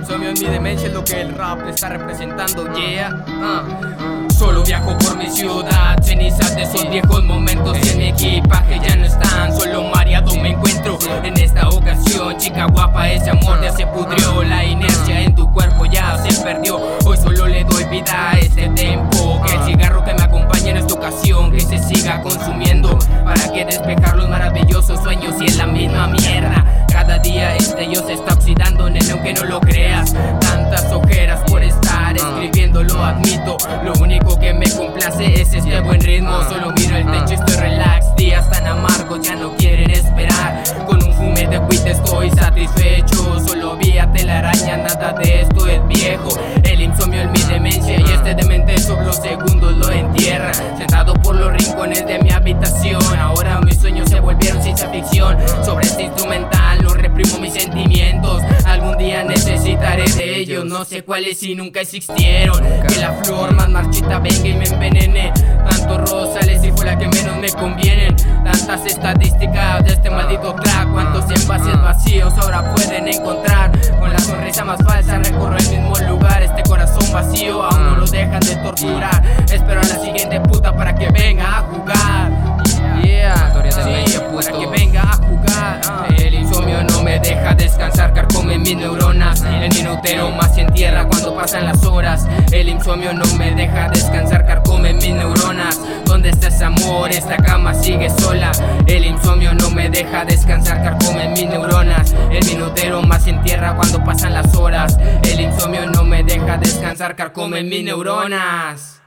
insomnio en mi demencia es lo que el rap está representando, yeah. Ah. Solo viajo por mi ciudad, cenizas de esos viejos momentos y en equipaje ya no están. Solo mareado me encuentro en esta ocasión, chica guapa, ese amor ya se pudrió, la inercia en tu cuerpo ya se perdió. Hoy solo le doy vida a este tempo, que el cigarro que me acompaña en esta ocasión, que se siga consumiendo para que despejar los maravillosos sueños y lo único que me complace es este buen ritmo. Solo miro el techo, estoy relax. Días tan amargos ya no quieren esperar. Con un fume de weed estoy satisfecho. Solo vi a telaraña, nada de esto es viejo. El insomnio en mi demencia y este demente sobre los segundos lo entierra. Sentado por los rincones de no sé cuáles y nunca existieron. Que la flor más marchita venga y me envenene. Tantos rosales y fue la que menos me convienen. Tantas estadísticas de este maldito track. Cuántos envases vacíos ahora pueden encontrar. Con la sonrisa más falsa recorro el mismo lugar. Este corazón vacío aún no lo dejan de torturar. Espero a la siguiente puta para que venga a jugar. Pasan las horas. El insomnio no me deja descansar, carcome mis neuronas. ¿Dónde está ese amor? Esta cama sigue sola. El insomnio no me deja descansar, carcome mis neuronas. El minutero más se entierra cuando pasan las horas. El insomnio no me deja descansar, carcome mis neuronas.